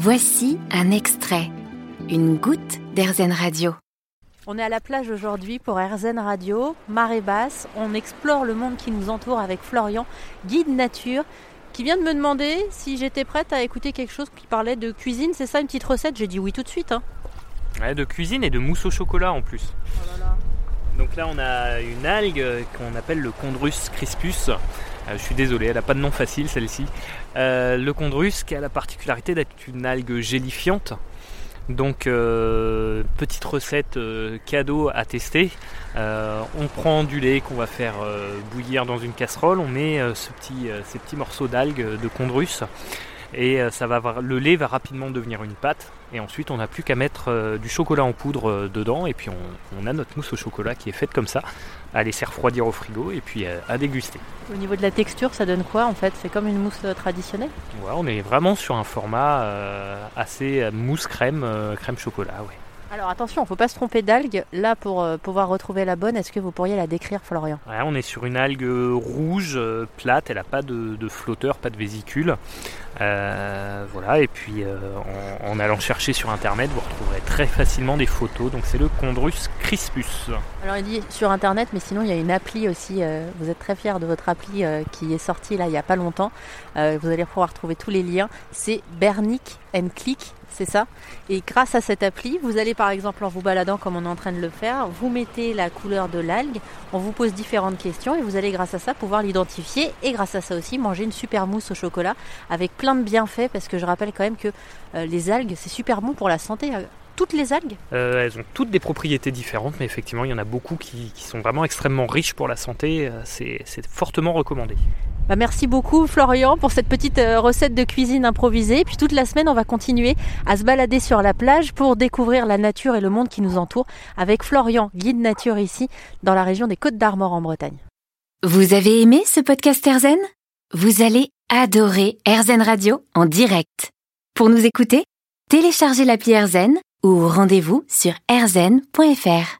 Voici un extrait, une goutte d'Airzen Radio. On est à la plage aujourd'hui pour Airzen Radio, marée basse. On explore le monde qui nous entoure avec Florian, guide nature, qui vient de me demander si j'étais prête à écouter quelque chose qui parlait de cuisine. C'est ça une petite recette? J'ai dit oui tout de suite. hein. Ouais, de cuisine et de mousse au chocolat en plus. Oh là là. Donc là, on a une algue qu'on appelle le Chondrus crispus. Euh, je suis désolé, elle n'a pas de nom facile celle-ci. Euh, le Chondrus qui a la particularité d'être une algue gélifiante. Donc, euh, petite recette cadeau à tester. On prend du lait qu'on va faire bouillir dans une casserole. On met ce petit, ces petits morceaux d'algues de Chondrus. Et euh, ça va, le lait va rapidement devenir une pâte. Et ensuite, on n'a plus qu'à mettre euh, du chocolat en poudre euh, dedans. Et puis, on, on a notre mousse au chocolat qui est faite comme ça, à laisser refroidir au frigo et puis à déguster. Au niveau de la texture, ça donne quoi en fait? C'est comme une mousse traditionnelle? Ouais, on est vraiment sur un format assez mousse crème, crème chocolat. Ouais. Alors attention, faut pas se tromper d'algue. Là, pour euh, pouvoir retrouver la bonne, est-ce que vous pourriez la décrire, Florian Ouais, on est sur une algue rouge, euh, plate, elle n'a pas de, de flotteur, pas de vésicule. Euh, voilà, et puis euh, en, en allant chercher sur internet, vous retrouverez très facilement des photos. Donc c'est le Chondrus crispus. Alors il dit sur internet, mais sinon il y a une appli aussi. euh, vous êtes très fiers de votre appli euh, qui est sortie là il y a pas longtemps. Euh, vous allez pouvoir trouver tous les liens. C'est Bernic and Click, c'est ça. Et grâce à cette appli, vous allez par exemple en vous baladant comme on est en train de le faire, vous mettez la couleur de l'algue, on vous pose différentes questions et vous allez grâce à ça pouvoir l'identifier et grâce à ça aussi manger une super mousse au chocolat avec plein de bienfaits parce que je rappelle quand même que euh, les algues c'est super bon pour la santé. Euh, Toutes les algues? Euh, elles ont toutes des propriétés différentes, mais effectivement, il y en a beaucoup qui, sont vraiment extrêmement riches pour la santé. C'est fortement recommandé. Bah, merci beaucoup Florian pour cette petite euh, recette de cuisine improvisée. Puis toute la semaine, on va continuer à se balader sur la plage pour découvrir la nature et le monde qui nous entoure avec Florian, guide nature ici dans la région des Côtes d'Armor en Bretagne. Vous avez aimé ce podcast Airzen? Vous allez adorer Airzen Radio en direct. Pour nous écouter, téléchargez l'appli Airzen ou rendez-vous sur airzen.fr.